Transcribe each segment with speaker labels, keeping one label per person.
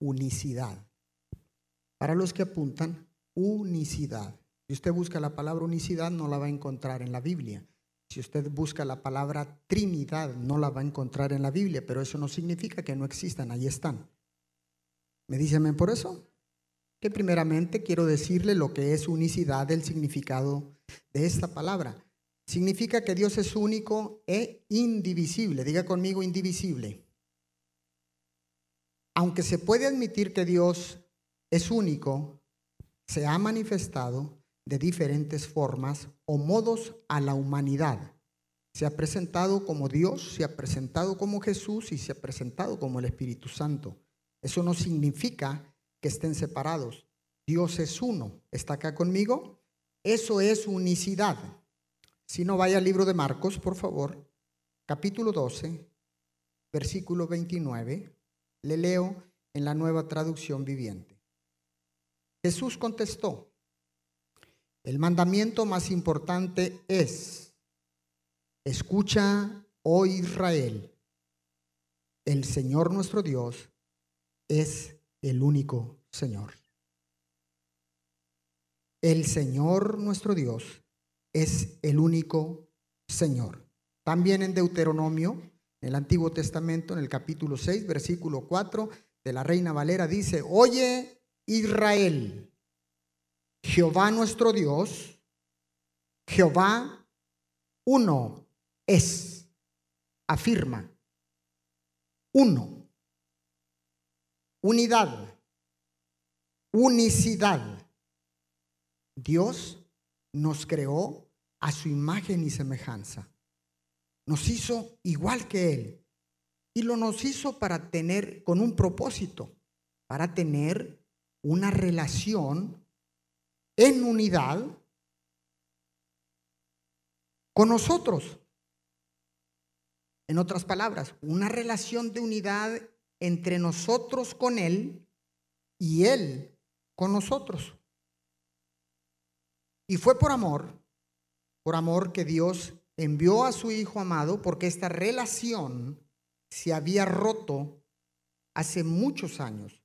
Speaker 1: unicidad. Para los que apuntan, unicidad. Si usted busca la palabra unicidad, no la va a encontrar en la Biblia. Si usted busca la palabra Trinidad, no la va a encontrar en la Biblia, pero eso no significa que no existan, ahí están. ¿Me dicen por eso? Que primeramente quiero decirle lo que es unicidad, el significado de esta palabra. Significa que Dios es único e indivisible. Diga conmigo indivisible. Aunque se puede admitir que Dios es único, se ha manifestado de diferentes formas o modos a la humanidad. Se ha presentado como Dios, se ha presentado como Jesús y se ha presentado como el Espíritu Santo. Eso no significa que estén separados. Dios es uno. ¿Está acá conmigo? Eso es unicidad. Si no vaya al libro de Marcos, por favor, capítulo 12, versículo 29, le leo en la nueva traducción viviente. Jesús contestó, el mandamiento más importante es, escucha, oh Israel, el Señor nuestro Dios es el único Señor. El Señor nuestro Dios es el único Señor. También en Deuteronomio, en el Antiguo Testamento, en el capítulo 6, versículo 4 de la Reina Valera, dice, oye Israel, Jehová nuestro Dios, Jehová uno es, afirma, uno, unidad, unicidad. Dios nos creó a su imagen y semejanza. Nos hizo igual que Él. Y lo nos hizo para tener, con un propósito, para tener una relación en unidad con nosotros. En otras palabras, una relación de unidad entre nosotros con Él y Él con nosotros. Y fue por amor, por amor que Dios envió a su Hijo amado, porque esta relación se había roto hace muchos años.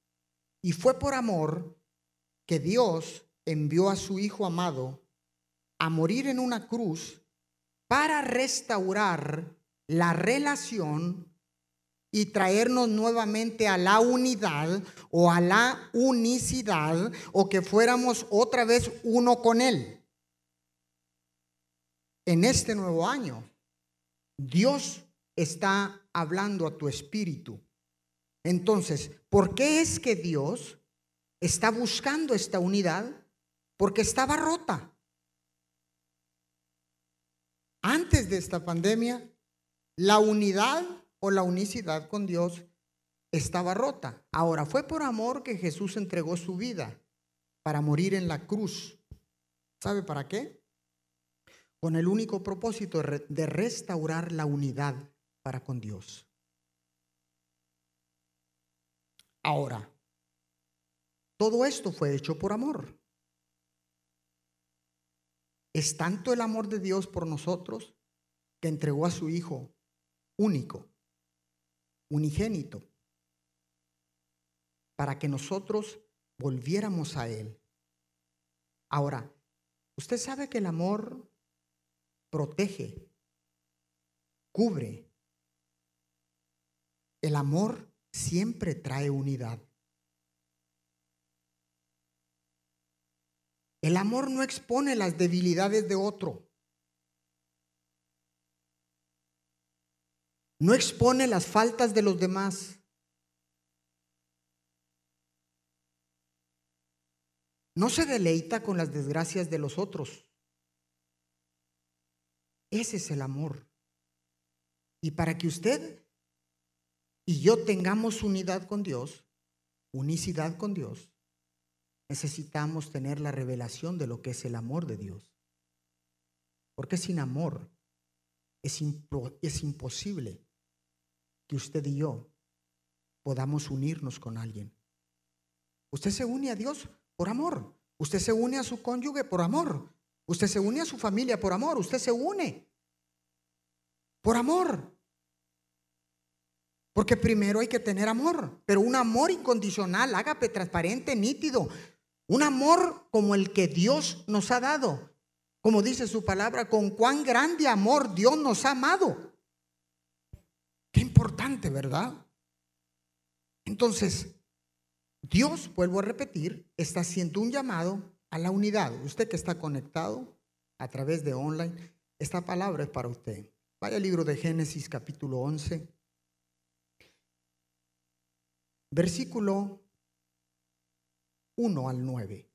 Speaker 1: Y fue por amor que Dios envió a su Hijo amado a morir en una cruz para restaurar la relación y traernos nuevamente a la unidad o a la unicidad o que fuéramos otra vez uno con Él. En este nuevo año, Dios está hablando a tu espíritu. Entonces, ¿por qué es que Dios está buscando esta unidad? Porque estaba rota. Antes de esta pandemia, la unidad o la unicidad con Dios estaba rota. Ahora fue por amor que Jesús entregó su vida para morir en la cruz. ¿Sabe para qué? Con el único propósito de restaurar la unidad para con Dios. Ahora, todo esto fue hecho por amor. Es tanto el amor de Dios por nosotros que entregó a su Hijo único unigénito, para que nosotros volviéramos a Él. Ahora, usted sabe que el amor protege, cubre. El amor siempre trae unidad. El amor no expone las debilidades de otro. No expone las faltas de los demás. No se deleita con las desgracias de los otros. Ese es el amor. Y para que usted y yo tengamos unidad con Dios, unicidad con Dios, necesitamos tener la revelación de lo que es el amor de Dios. Porque sin amor es, es imposible que usted y yo podamos unirnos con alguien. Usted se une a Dios por amor. Usted se une a su cónyuge por amor. Usted se une a su familia por amor. Usted se une por amor. Porque primero hay que tener amor, pero un amor incondicional, ágape, transparente, nítido. Un amor como el que Dios nos ha dado. Como dice su palabra, con cuán grande amor Dios nos ha amado. Qué importante, ¿verdad? Entonces, Dios, vuelvo a repetir, está haciendo un llamado a la unidad. Usted que está conectado a través de online, esta palabra es para usted. Vaya al libro de Génesis capítulo 11, versículo 1 al 9.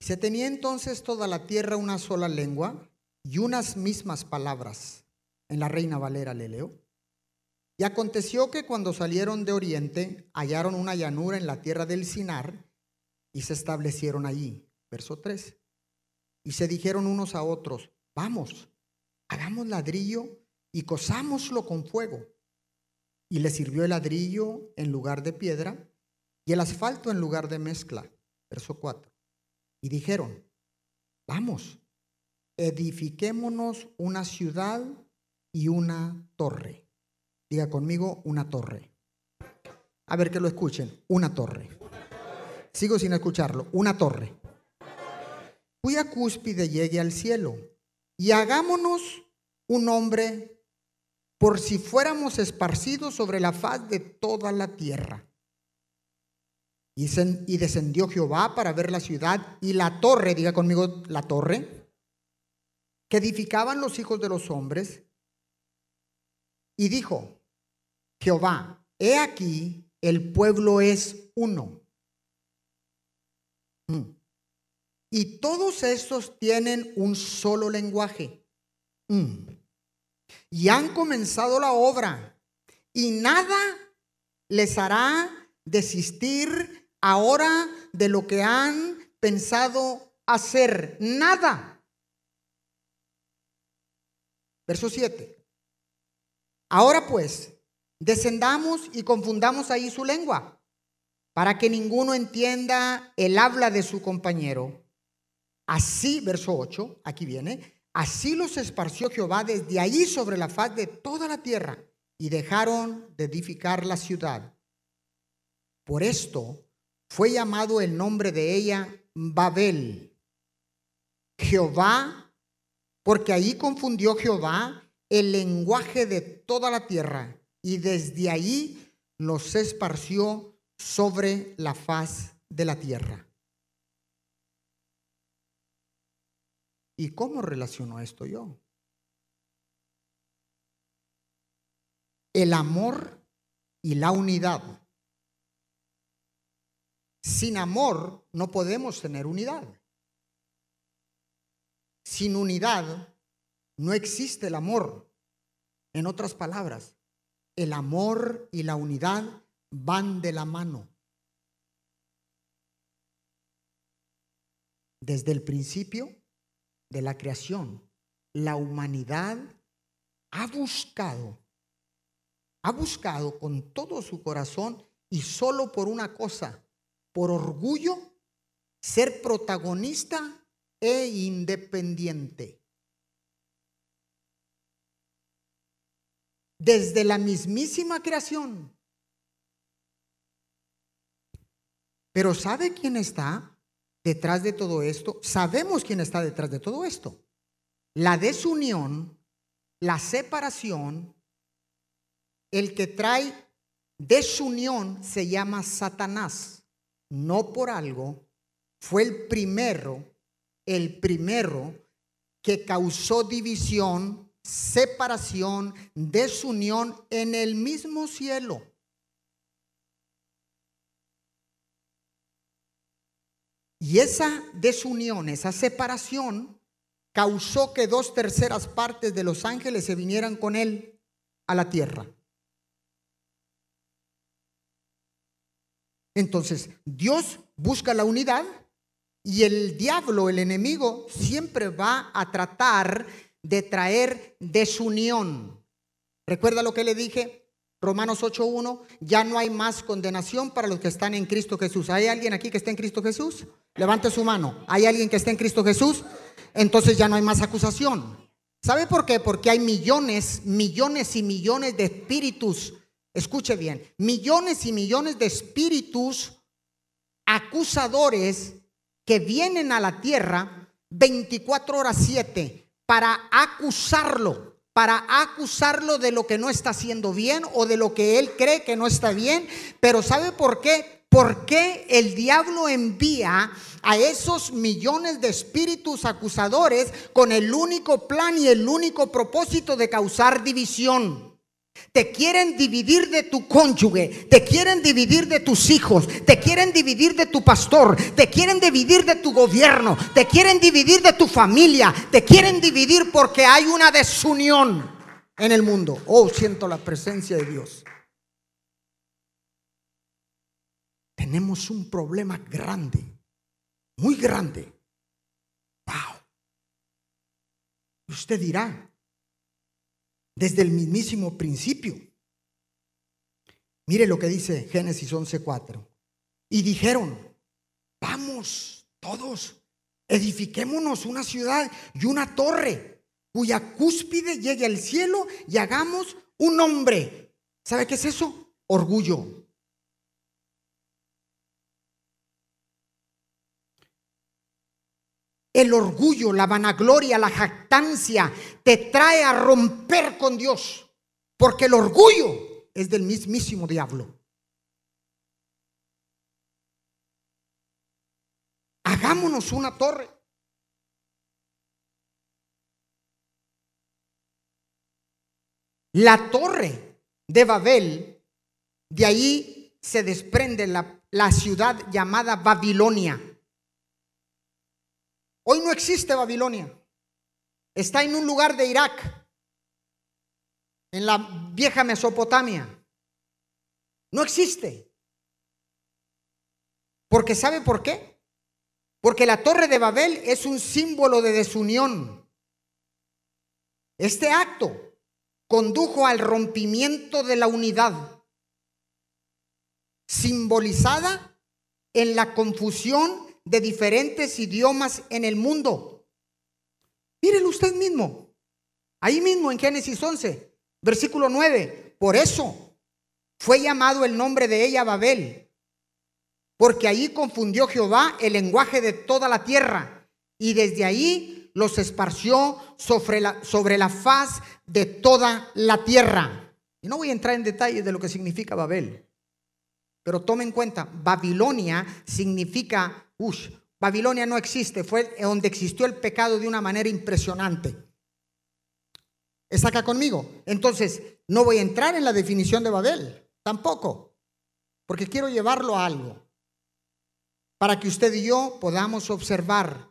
Speaker 1: Se tenía entonces toda la tierra una sola lengua y unas mismas palabras. En la Reina Valera le leo. Y aconteció que cuando salieron de oriente hallaron una llanura en la tierra del Sinar y se establecieron allí. Verso 3. Y se dijeron unos a otros, vamos, hagamos ladrillo y cosámoslo con fuego. Y le sirvió el ladrillo en lugar de piedra y el asfalto en lugar de mezcla. Verso 4. Y dijeron, vamos, edifiquémonos una ciudad y una torre. Diga conmigo, una torre. A ver que lo escuchen, una torre. Sigo sin escucharlo, una torre. Cuya cúspide llegue al cielo. Y hagámonos un hombre por si fuéramos esparcidos sobre la faz de toda la tierra. Y, descendió Jehová para ver la ciudad y la torre, diga conmigo, la torre, que edificaban los hijos de los hombres. Y dijo, Jehová, he aquí, el pueblo es uno. Mm. Y todos estos tienen un solo lenguaje. Mm. Y han comenzado la obra. Y nada les hará desistir ahora de lo que han pensado hacer. Nada. Verso 7. Ahora pues, descendamos y confundamos ahí su lengua, para que ninguno entienda el habla de su compañero. Así, verso 8, aquí viene, así los esparció Jehová desde allí sobre la faz de toda la tierra y dejaron de edificar la ciudad. Por esto fue llamado el nombre de ella Babel. Jehová, porque ahí confundió Jehová el lenguaje de toda la tierra y desde allí los esparció sobre la faz de la tierra. ¿Y cómo relaciono esto yo? El amor y la unidad. Sin amor no podemos tener unidad. Sin unidad no existe el amor. En otras palabras, el amor y la unidad van de la mano. Desde el principio de la creación, la humanidad ha buscado, ha buscado con todo su corazón y solo por una cosa, por orgullo, ser protagonista e independiente. Desde la mismísima creación. Pero ¿sabe quién está detrás de todo esto? Sabemos quién está detrás de todo esto. La desunión, la separación, el que trae desunión se llama Satanás no por algo, fue el primero, el primero que causó división, separación, desunión en el mismo cielo. Y esa desunión, esa separación, causó que dos terceras partes de los ángeles se vinieran con él a la tierra. Entonces, Dios busca la unidad y el diablo, el enemigo, siempre va a tratar de traer desunión. ¿Recuerda lo que le dije? Romanos 8.1, ya no hay más condenación para los que están en Cristo Jesús. ¿Hay alguien aquí que está en Cristo Jesús? Levante su mano. ¿Hay alguien que está en Cristo Jesús? Entonces ya no hay más acusación. ¿Sabe por qué? Porque hay millones, millones y millones de espíritus. Escuche bien, millones y millones de espíritus acusadores que vienen a la tierra 24 horas 7 para acusarlo, para acusarlo de lo que no está haciendo bien o de lo que él cree que no está bien. Pero ¿sabe por qué? ¿Por qué el diablo envía a esos millones de espíritus acusadores con el único plan y el único propósito de causar división? Te quieren dividir de tu cónyuge, te quieren dividir de tus hijos, te quieren dividir de tu pastor, te quieren dividir de tu gobierno, te quieren dividir de tu familia, te quieren dividir porque hay una desunión en el mundo. Oh, siento la presencia de Dios. Tenemos un problema grande, muy grande. Wow. Usted dirá, desde el mismísimo principio. Mire lo que dice Génesis 11:4. Y dijeron, vamos todos, edifiquémonos una ciudad y una torre cuya cúspide llegue al cielo y hagamos un hombre. ¿Sabe qué es eso? Orgullo. El orgullo, la vanagloria, la jactancia te trae a romper con Dios. Porque el orgullo es del mismísimo diablo. Hagámonos una torre. La torre de Babel, de ahí se desprende la, la ciudad llamada Babilonia. Hoy no existe Babilonia. Está en un lugar de Irak, en la vieja Mesopotamia. No existe. Porque ¿sabe por qué? Porque la torre de Babel es un símbolo de desunión. Este acto condujo al rompimiento de la unidad, simbolizada en la confusión de diferentes idiomas en el mundo. Mírelo usted mismo. Ahí mismo en Génesis 11, versículo 9. Por eso fue llamado el nombre de ella Babel, porque ahí confundió Jehová el lenguaje de toda la tierra y desde ahí los esparció sobre la, sobre la faz de toda la tierra. Y no voy a entrar en detalles de lo que significa Babel, pero tome en cuenta, Babilonia significa Babilonia no existe, fue donde existió el pecado de una manera impresionante. ¿Está acá conmigo? Entonces, no voy a entrar en la definición de Babel, tampoco, porque quiero llevarlo a algo, para que usted y yo podamos observar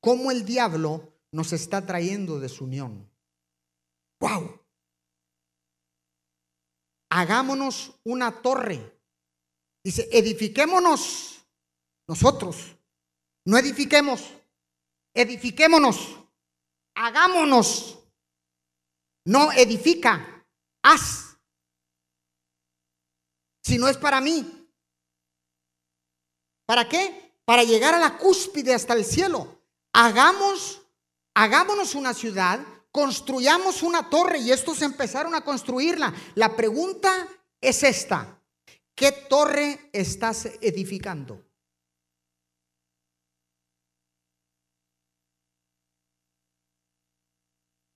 Speaker 1: cómo el diablo nos está trayendo desunión. ¡Wow! Hagámonos una torre. Dice, edifiquémonos nosotros. No edifiquemos, edifiquémonos, hagámonos. No edifica, haz. Si no es para mí. ¿Para qué? Para llegar a la cúspide hasta el cielo. Hagamos, hagámonos una ciudad, construyamos una torre y estos empezaron a construirla. La pregunta es esta. ¿Qué torre estás edificando?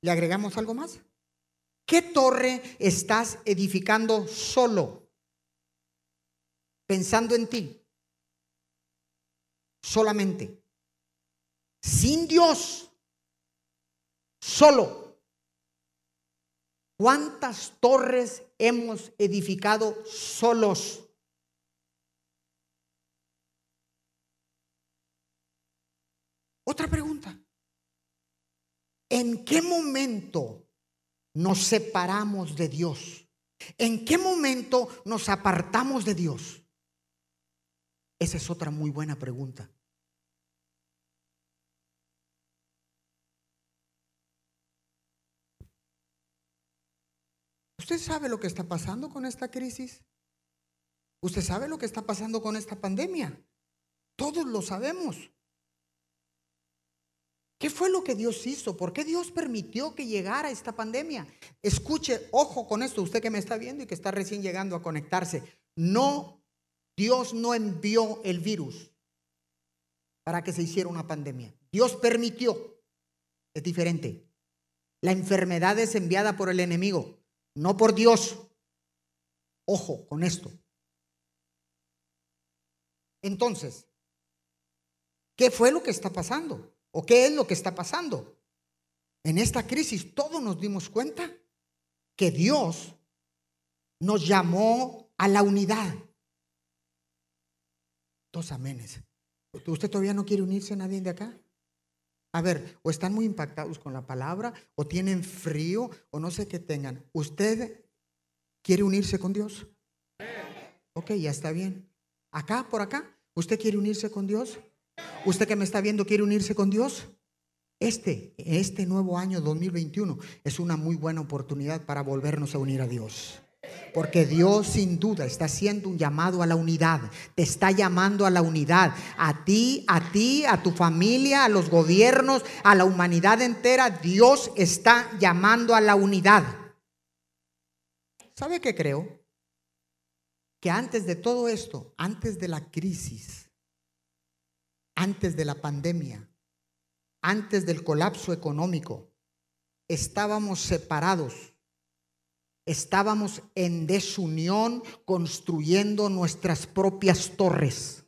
Speaker 1: ¿Le agregamos algo más? ¿Qué torre estás edificando solo? Pensando en ti. Solamente. Sin Dios. Solo. ¿Cuántas torres hemos edificado solos? Otra pregunta. ¿En qué momento nos separamos de Dios? ¿En qué momento nos apartamos de Dios? Esa es otra muy buena pregunta. ¿Usted sabe lo que está pasando con esta crisis? ¿Usted sabe lo que está pasando con esta pandemia? Todos lo sabemos. ¿Qué fue lo que Dios hizo? ¿Por qué Dios permitió que llegara esta pandemia? Escuche, ojo con esto, usted que me está viendo y que está recién llegando a conectarse. No, Dios no envió el virus para que se hiciera una pandemia. Dios permitió. Es diferente. La enfermedad es enviada por el enemigo, no por Dios. Ojo con esto. Entonces, ¿qué fue lo que está pasando? ¿O qué es lo que está pasando? En esta crisis todos nos dimos cuenta que Dios nos llamó a la unidad. Dos amenes. ¿Usted todavía no quiere unirse a nadie de acá? A ver, o están muy impactados con la palabra, o tienen frío, o no sé qué tengan. ¿Usted quiere unirse con Dios? Ok, ya está bien. Acá, por acá, ¿usted quiere unirse con Dios? ¿Usted que me está viendo quiere unirse con Dios? Este, este nuevo año 2021 es una muy buena oportunidad para volvernos a unir a Dios. Porque Dios sin duda está haciendo un llamado a la unidad. Te está llamando a la unidad. A ti, a ti, a tu familia, a los gobiernos, a la humanidad entera. Dios está llamando a la unidad. ¿Sabe qué creo? Que antes de todo esto, antes de la crisis, antes de la pandemia, antes del colapso económico, estábamos separados, estábamos en desunión construyendo nuestras propias torres.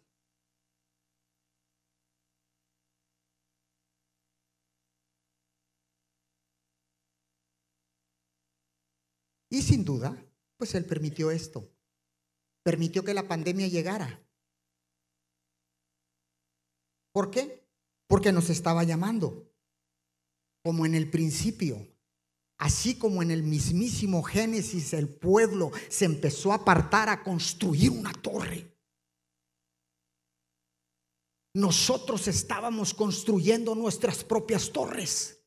Speaker 1: Y sin duda, pues Él permitió esto. Permitió que la pandemia llegara. ¿Por qué? Porque nos estaba llamando, como en el principio. Así como en el mismísimo Génesis el pueblo se empezó a apartar a construir una torre. Nosotros estábamos construyendo nuestras propias torres.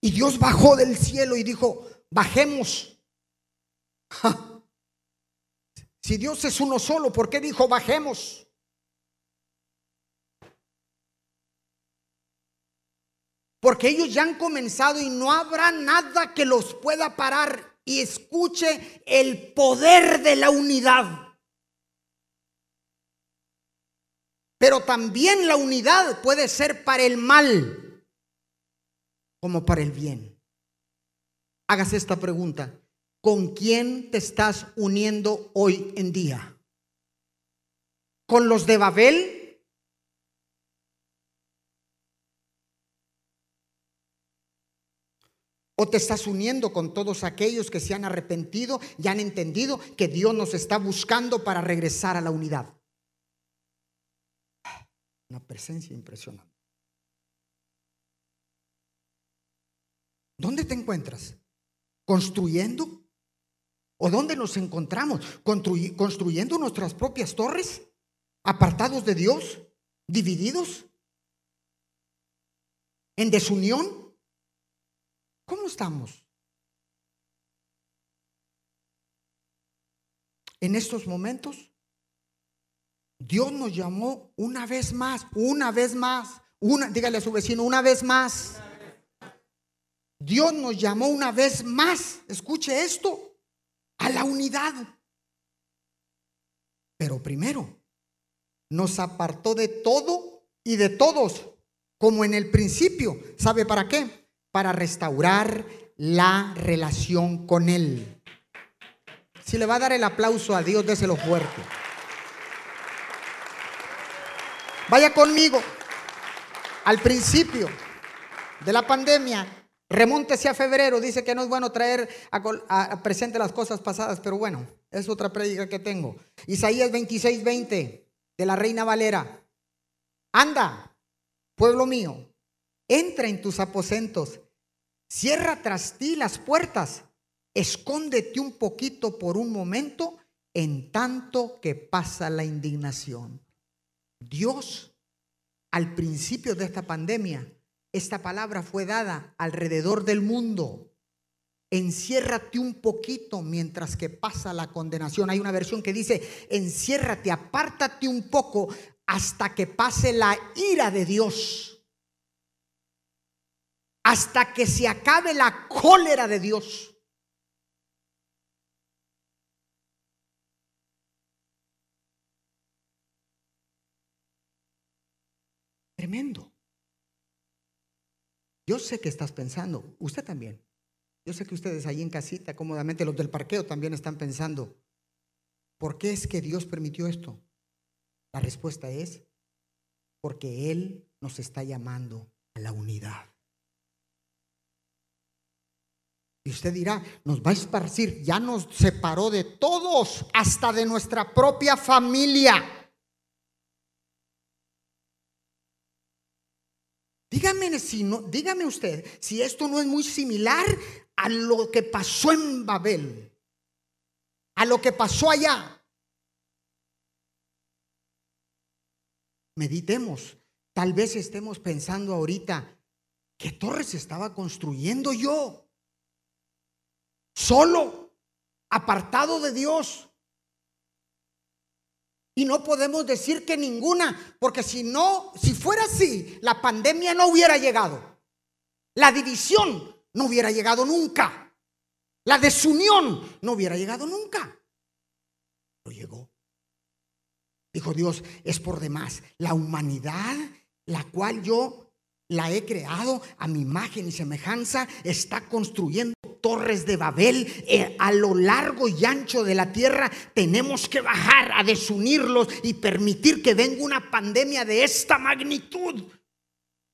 Speaker 1: Y Dios bajó del cielo y dijo, bajemos. Si Dios es uno solo, ¿por qué dijo bajemos? Porque ellos ya han comenzado y no habrá nada que los pueda parar. Y escuche el poder de la unidad. Pero también la unidad puede ser para el mal como para el bien. Hágase esta pregunta. ¿Con quién te estás uniendo hoy en día? ¿Con los de Babel? ¿O te estás uniendo con todos aquellos que se han arrepentido y han entendido que Dios nos está buscando para regresar a la unidad? Una presencia impresionante. ¿Dónde te encuentras? ¿Construyendo? ¿O dónde nos encontramos? ¿Construyendo nuestras propias torres? ¿Apartados de Dios? ¿Divididos? ¿En desunión? ¿Cómo estamos? En estos momentos, Dios nos llamó una vez más, una vez más, una, dígale a su vecino, una vez más. Dios nos llamó una vez más, escuche esto, a la unidad. Pero primero, nos apartó de todo y de todos, como en el principio. ¿Sabe para qué? Para restaurar la relación con Él. Si le va a dar el aplauso a Dios, déselo fuerte. Vaya conmigo al principio de la pandemia. Remóntese a febrero. Dice que no es bueno traer a, presente las cosas pasadas, pero bueno, es otra prédica que tengo. Isaías 26, 20 de la Reina Valera. Anda, pueblo mío, entra en tus aposentos Cierra tras ti las puertas. Escóndete un poquito por un momento en tanto que pasa la indignación. Dios, al principio de esta pandemia, esta palabra fue dada alrededor del mundo. Enciérrate un poquito mientras que pasa la condenación. Hay una versión que dice, enciérrate, apártate un poco hasta que pase la ira de Dios. Hasta que se acabe la cólera de Dios. Tremendo. Yo sé que estás pensando, usted también. Yo sé que ustedes ahí en casita, cómodamente, los del parqueo también están pensando, ¿por qué es que Dios permitió esto? La respuesta es, porque Él nos está llamando a la unidad. Y usted dirá, nos va a esparcir, ya nos separó de todos, hasta de nuestra propia familia. Dígame, si no, dígame usted si esto no es muy similar a lo que pasó en Babel, a lo que pasó allá. Meditemos. Tal vez estemos pensando ahorita, ¿qué torres estaba construyendo yo? Solo, apartado de Dios. Y no podemos decir que ninguna, porque si no, si fuera así, la pandemia no hubiera llegado. La división no hubiera llegado nunca. La desunión no hubiera llegado nunca. Pero llegó. Dijo Dios, es por demás. La humanidad, la cual yo la he creado a mi imagen y semejanza, está construyendo torres de Babel eh, a lo largo y ancho de la tierra. Tenemos que bajar a desunirlos y permitir que venga una pandemia de esta magnitud.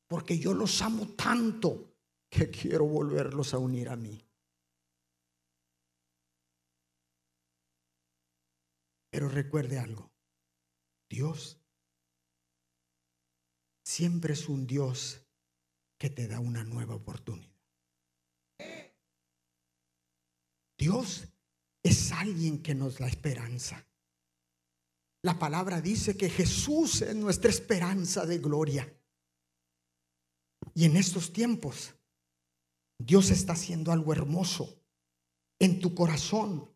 Speaker 1: Porque yo los amo tanto que quiero volverlos a unir a mí. Pero recuerde algo, Dios siempre es un Dios que te da una nueva oportunidad. Dios es alguien que nos da esperanza. La palabra dice que Jesús es nuestra esperanza de gloria. Y en estos tiempos, Dios está haciendo algo hermoso en tu corazón.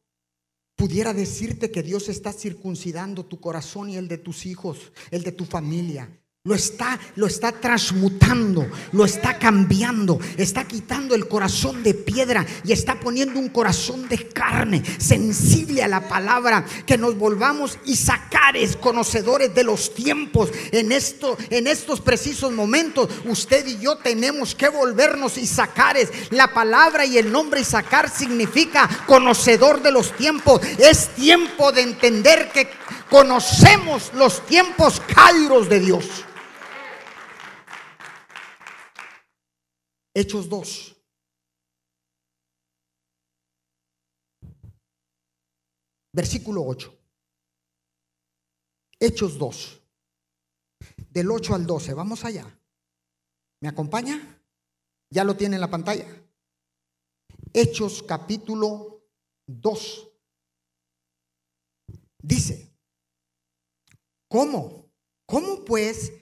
Speaker 1: Pudiera decirte que Dios está circuncidando tu corazón y el de tus hijos, el de tu familia, lo está, lo está transmutando, lo está cambiando, está quitando el corazón de piedra y está poniendo un corazón de carne, sensible a la palabra, que nos volvamos y sacares, conocedores de los tiempos. En esto, en estos precisos momentos, usted y yo tenemos que volvernos y sacares. La palabra y el nombre y sacar significa conocedor de los tiempos. Es tiempo de entender que conocemos los tiempos kairos de Dios. Hechos 2. Versículo 8. Hechos 2. Del 8 al 12. Vamos allá. ¿Me acompaña? Ya lo tiene en la pantalla. Hechos capítulo 2. Dice, ¿cómo? ¿Cómo pues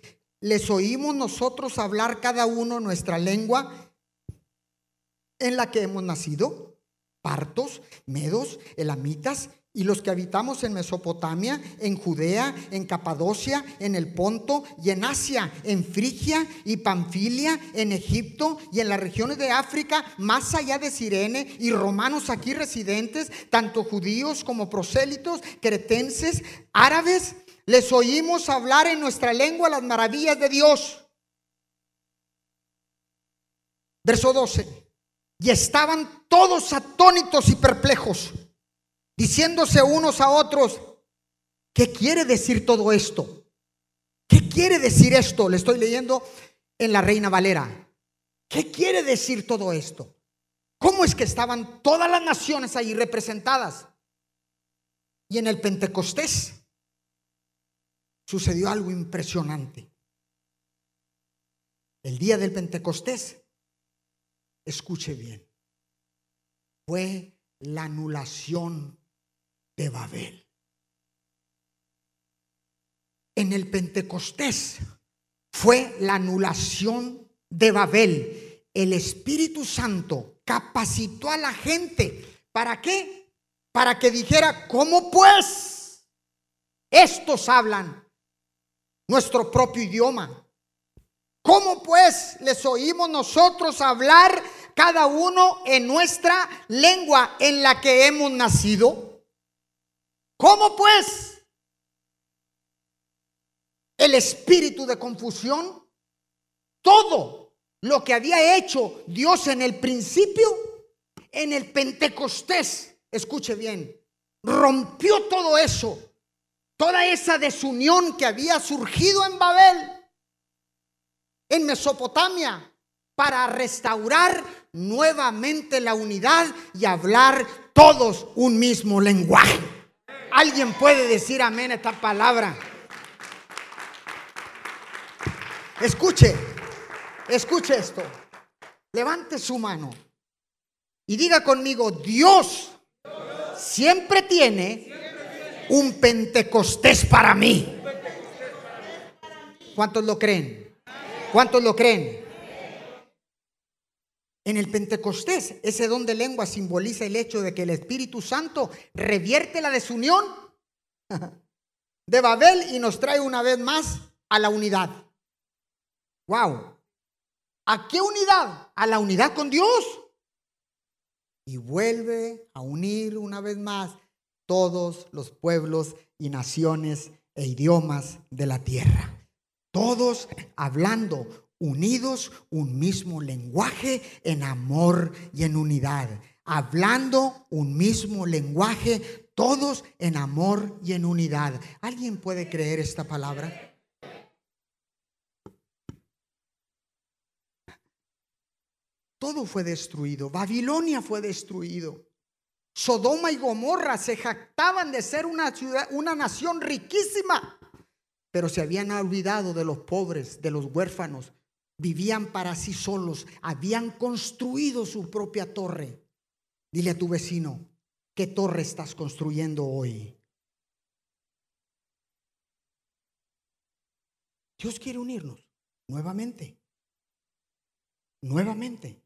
Speaker 1: les oímos nosotros hablar cada uno nuestra lengua en la que hemos nacido, partos, medos, elamitas, y los que habitamos en Mesopotamia, en Judea, en Capadocia, en el Ponto y en Asia, en Frigia y Panfilia, en Egipto y en las regiones de África, más allá de Sirene, y romanos aquí residentes, tanto judíos como prosélitos, cretenses, árabes, les oímos hablar en nuestra lengua las maravillas de Dios. Verso 12. Y estaban todos atónitos y perplejos, diciéndose unos a otros, ¿qué quiere decir todo esto? ¿Qué quiere decir esto? Le estoy leyendo en la Reina Valera. ¿Qué quiere decir todo esto? ¿Cómo es que estaban todas las naciones ahí representadas? Y en el Pentecostés sucedió algo impresionante. El día del Pentecostés, escuche bien, fue la anulación de Babel. En el Pentecostés fue la anulación de Babel. El Espíritu Santo capacitó a la gente. ¿Para qué? Para que dijera, ¿cómo pues? Estos hablan nuestro propio idioma. ¿Cómo pues les oímos nosotros hablar cada uno en nuestra lengua en la que hemos nacido? ¿Cómo pues? El espíritu de confusión, todo lo que había hecho Dios en el principio, en el Pentecostés, escuche bien, rompió todo eso, toda esa desunión que había surgido en Babel, en Mesopotamia, para restaurar nuevamente la unidad y hablar todos un mismo lenguaje. ¿Alguien puede decir amén a esta palabra? Escuche, escuche esto. Levante su mano y diga conmigo, Dios siempre tiene un Pentecostés para mí. ¿Cuántos lo creen? ¿Cuántos lo creen? En el Pentecostés, ese don de lengua simboliza el hecho de que el Espíritu Santo revierte la desunión de Babel y nos trae una vez más a la unidad. Wow. ¿A qué unidad? A la unidad con Dios y vuelve a unir una vez más todos los pueblos y naciones e idiomas de la tierra. Todos hablando unidos un mismo lenguaje en amor y en unidad. Hablando un mismo lenguaje, todos en amor y en unidad. ¿Alguien puede creer esta palabra? Todo fue destruido. Babilonia fue destruido. Sodoma y Gomorra se jactaban de ser una ciudad, una nación riquísima, pero se habían olvidado de los pobres, de los huérfanos. Vivían para sí solos, habían construido su propia torre. Dile a tu vecino, ¿qué torre estás construyendo hoy? Dios quiere unirnos nuevamente. Nuevamente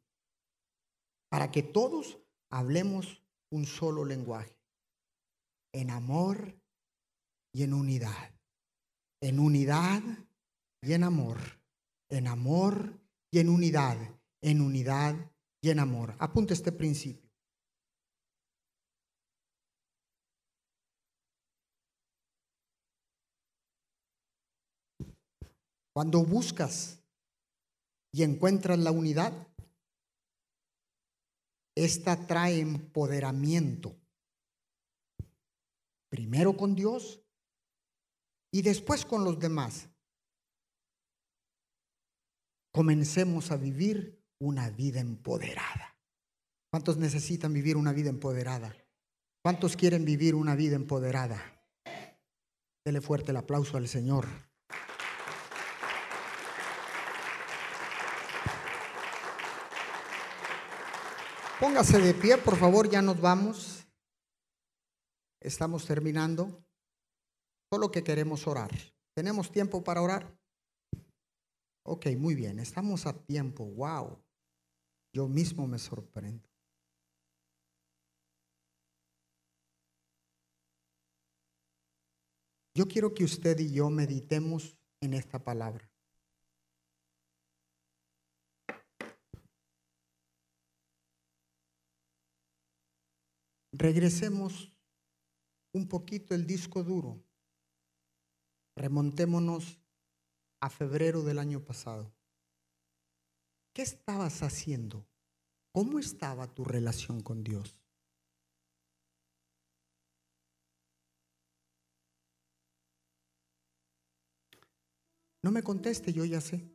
Speaker 1: para que todos hablemos un solo lenguaje, en amor y en unidad, en unidad y en amor, en amor y en unidad, en unidad y en amor. Apunte este principio. Cuando buscas y encuentras la unidad, esta trae empoderamiento. Primero con Dios y después con los demás. Comencemos a vivir una vida empoderada. ¿Cuántos necesitan vivir una vida empoderada? ¿Cuántos quieren vivir una vida empoderada? Dele fuerte el aplauso al Señor. Póngase de pie, por favor, ya nos vamos. Estamos terminando. Solo que queremos orar. ¿Tenemos tiempo para orar? Ok, muy bien, estamos a tiempo. Wow. Yo mismo me sorprendo. Yo quiero que usted y yo meditemos en esta palabra. Regresemos un poquito el disco duro. Remontémonos a febrero del año pasado. ¿Qué estabas haciendo? ¿Cómo estaba tu relación con Dios? No me conteste, yo ya sé.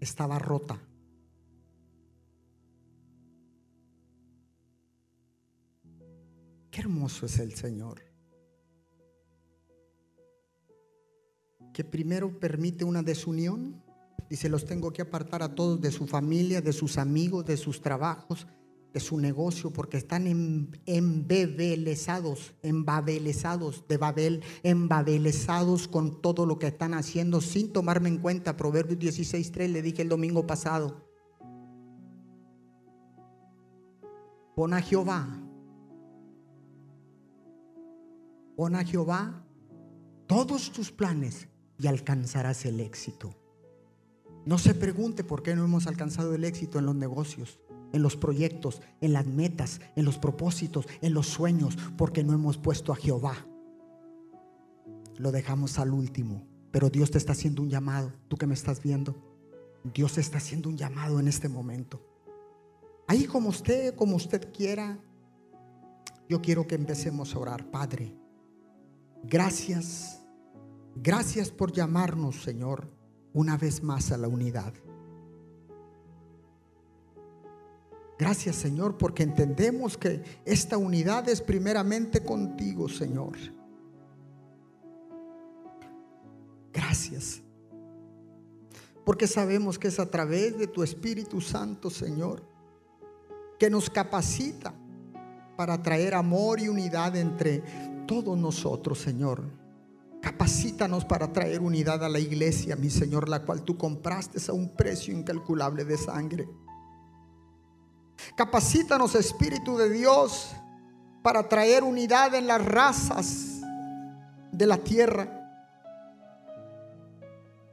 Speaker 1: Estaba rota. Qué hermoso es el Señor. Que primero permite una desunión. Dice, los tengo que apartar a todos de su familia, de sus amigos, de sus trabajos, de su negocio, porque están embebelezados, embabelezados de Babel, embabelezados con todo lo que están haciendo sin tomarme en cuenta. Proverbios 16.3 le dije el domingo pasado. Pon a Jehová Pon a Jehová todos tus planes y alcanzarás el éxito. No se pregunte por qué no hemos alcanzado el éxito en los negocios, en los proyectos, en las metas, en los propósitos, en los sueños, porque no hemos puesto a Jehová. Lo dejamos al último, pero Dios te está haciendo un llamado, tú que me estás viendo. Dios está haciendo un llamado en este momento. Ahí como usted, como usted quiera, yo quiero que empecemos a orar. Padre, gracias, gracias por llamarnos, Señor, una vez más a la unidad. Gracias, Señor, porque entendemos que esta unidad es primeramente contigo, Señor. Gracias. Porque sabemos que es a través de tu Espíritu Santo, Señor, que nos capacita para traer amor y unidad entre todos nosotros, Señor. Capacítanos para traer unidad a la iglesia, mi Señor, la cual tú compraste a un precio incalculable de sangre. Capacítanos, Espíritu de Dios, para traer unidad en las razas de la tierra,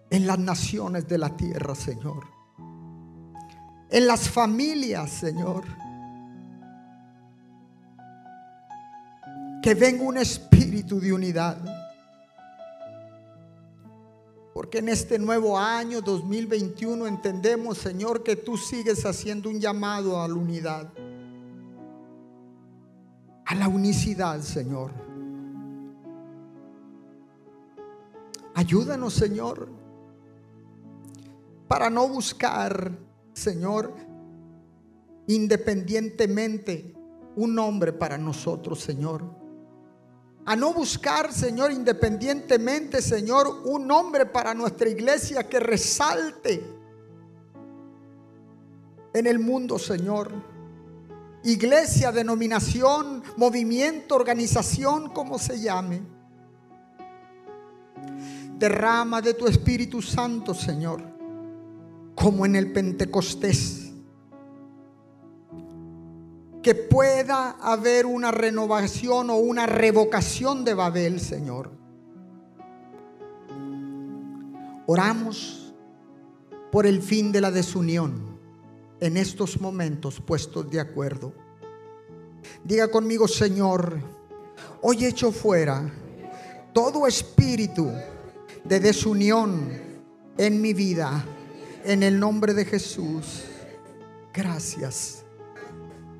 Speaker 1: en las naciones de la tierra, Señor. En las familias, Señor. Que venga un espíritu de unidad. Porque en este nuevo año 2021 entendemos, Señor, que tú sigues haciendo un llamado a la unidad. A la unicidad, Señor. Ayúdanos, Señor, para no buscar, Señor, independientemente un nombre para nosotros, Señor a no buscar, Señor, independientemente, Señor, un nombre para nuestra iglesia que resalte en el mundo, Señor. Iglesia, denominación, movimiento, organización, como se llame. Derrama de tu Espíritu Santo, Señor, como en el Pentecostés que pueda haber una renovación o una revocación de Babel, Señor. Oramos por el fin de la desunión en estos momentos puestos de acuerdo. Diga conmigo, Señor, hoy echo fuera todo espíritu de desunión en mi vida, en el nombre de Jesús. Gracias.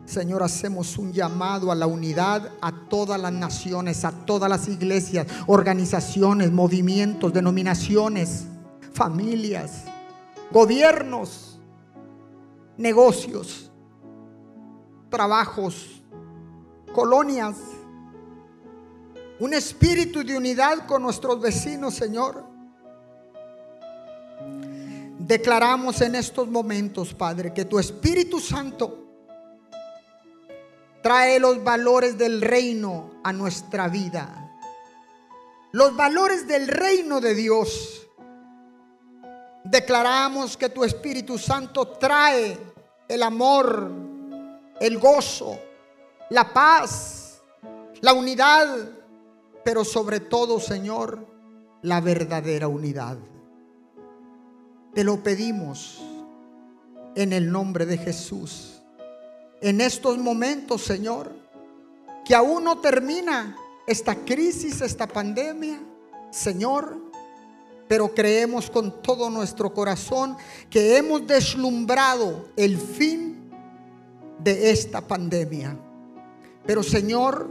Speaker 1: Señor, hacemos un llamado a la unidad a todas las naciones, a todas las iglesias, organizaciones, movimientos, denominaciones, familias, gobiernos, negocios, trabajos, colonias. Un espíritu de unidad con nuestros vecinos, Señor. Declaramos en estos momentos, Padre, que tu Espíritu Santo trae los valores del reino a nuestra vida. Los valores del reino de Dios. Declaramos que tu Espíritu Santo trae el amor, el gozo, la paz, la unidad, pero sobre todo, Señor, la verdadera unidad. Te lo pedimos en el nombre de Jesús en estos momentos, Señor, que aún no termina esta crisis, esta pandemia, Señor, pero creemos con todo nuestro corazón que hemos deslumbrado el fin de esta pandemia. Pero Señor,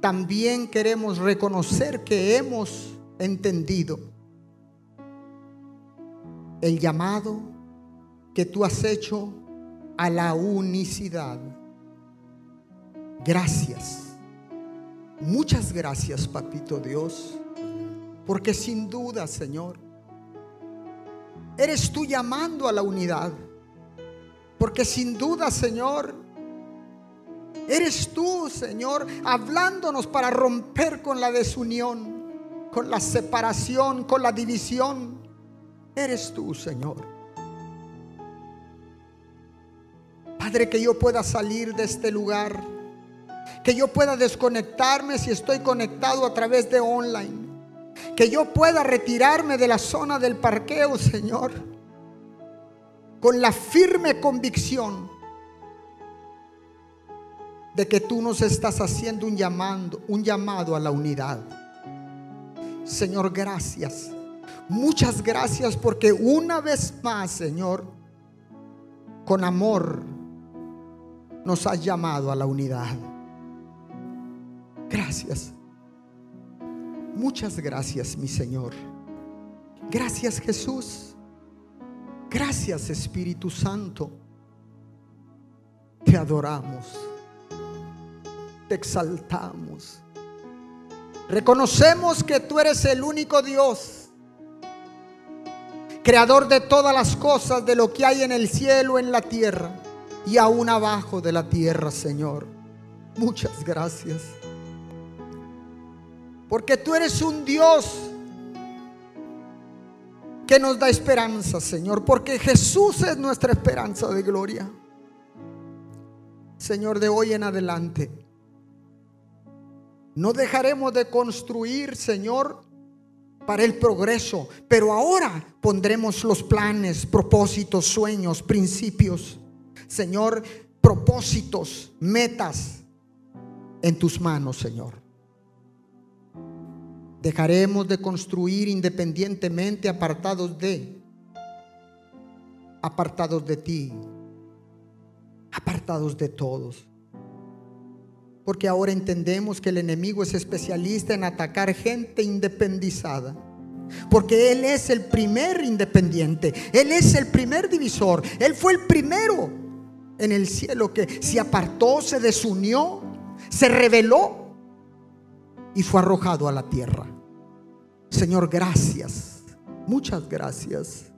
Speaker 1: también queremos reconocer que hemos entendido el llamado que tú has hecho a la unicidad. Gracias. Muchas gracias, Papito Dios, porque sin duda, Señor, eres tú llamando a la unidad. Porque sin duda, Señor, eres tú, Señor, hablándonos para romper con la desunión, con la separación, con la división. Eres tú, Señor. Que yo pueda salir de este lugar. Que yo pueda desconectarme si estoy conectado a través de online. Que yo pueda retirarme de la zona del parqueo, Señor, con la firme convicción de que tú nos estás haciendo un llamado, un llamado a la unidad. Señor, gracias. Muchas gracias porque una vez más, Señor, con amor nos has llamado a la unidad. Gracias. Muchas gracias, mi Señor. Gracias, Jesús. Gracias, Espíritu Santo. Te adoramos. Te exaltamos. Reconocemos que tú eres el único Dios, creador de todas las cosas, de lo que hay en el cielo, en la tierra y aún abajo de la tierra, Señor. Muchas gracias. Porque tú eres un Dios que nos da esperanza, Señor. Porque Jesús es nuestra esperanza de gloria. Señor, de hoy en adelante, no dejaremos de construir, Señor, para el progreso. Pero ahora pondremos los planes, propósitos, sueños, principios. Señor, propósitos, metas en tus manos, Señor. Dejaremos de construir independientemente apartados de, apartados de ti, apartados de todos. Porque ahora entendemos que el enemigo es especialista en atacar gente independizada. Porque Él es el primer independiente. Él es el primer divisor. Él fue el primero en el cielo que se apartó, se desunió, se rebeló y fue arrojado a la tierra. Señor, gracias. Muchas gracias.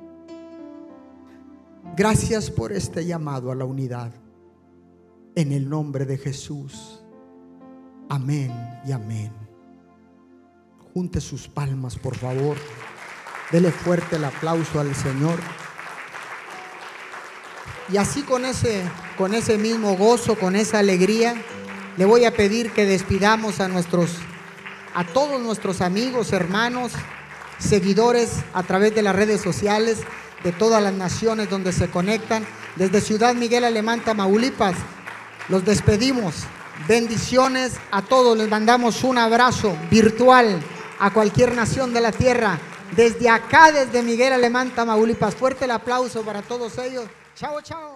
Speaker 1: Gracias por este llamado a la unidad. En el nombre de Jesús. Amén y amén. Junte sus palmas, por favor. Dele fuerte el aplauso al Señor. Y así con ese, con ese mismo gozo, con esa alegría, le voy a pedir que despidamos a nuestros a todos nuestros amigos, hermanos, seguidores a través de las redes sociales de todas las naciones donde se conectan. Desde Ciudad Miguel Alemán, Tamaulipas, los despedimos. Bendiciones a todos. Les mandamos un abrazo virtual a cualquier nación de la tierra. Desde acá, desde Miguel Alemán, Tamaulipas. Fuerte el aplauso para todos ellos. Ciao, ciao.